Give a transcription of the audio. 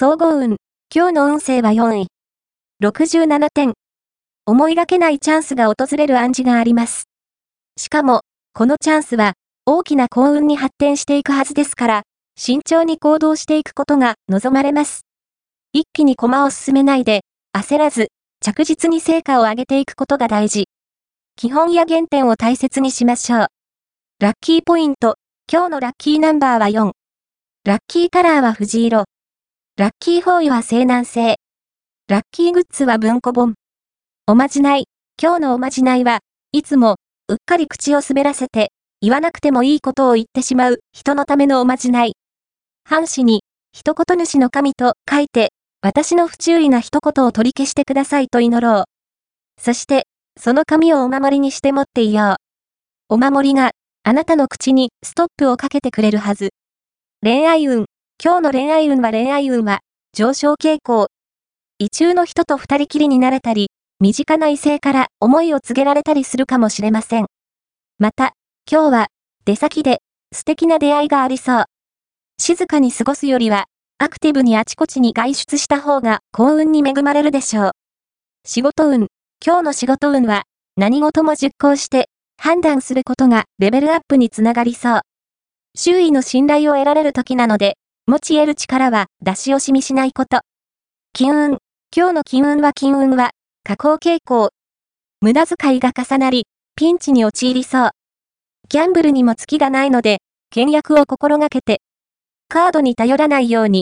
総合運。今日の運勢は4位。67点。思いがけないチャンスが訪れる暗示があります。しかも、このチャンスは、大きな幸運に発展していくはずですから、慎重に行動していくことが望まれます。一気に駒を進めないで、焦らず、着実に成果を上げていくことが大事。基本や原点を大切にしましょう。ラッキーポイント。今日のラッキーナンバーは4。ラッキーカラーは藤色。ラッキーフォーイは西南西。ラッキーグッズは文庫本。おまじない。今日のおまじないは、いつも、うっかり口を滑らせて、言わなくてもいいことを言ってしまう人のためのおまじない。半紙に、一言主の神と書いて、私の不注意な一言を取り消してくださいと祈ろう。そして、その紙をお守りにして持っていよう。お守りが、あなたの口にストップをかけてくれるはず。恋愛運。今日の恋愛運は恋愛運は、上昇傾向。異中の人と二人きりになれたり、身近な異性から思いを告げられたりするかもしれません。また、今日は、出先で、素敵な出会いがありそう。静かに過ごすよりは、アクティブにあちこちに外出した方が幸運に恵まれるでしょう。仕事運。今日の仕事運は、何事も実行して、判断することがレベルアップにつながりそう。周囲の信頼を得られる時なので、持ち得る力は出し惜しみしないこと。金運。今日の金運は金運は、下降傾向。無駄遣いが重なり、ピンチに陥りそう。ギャンブルにも月がないので、倹約を心がけて、カードに頼らないように、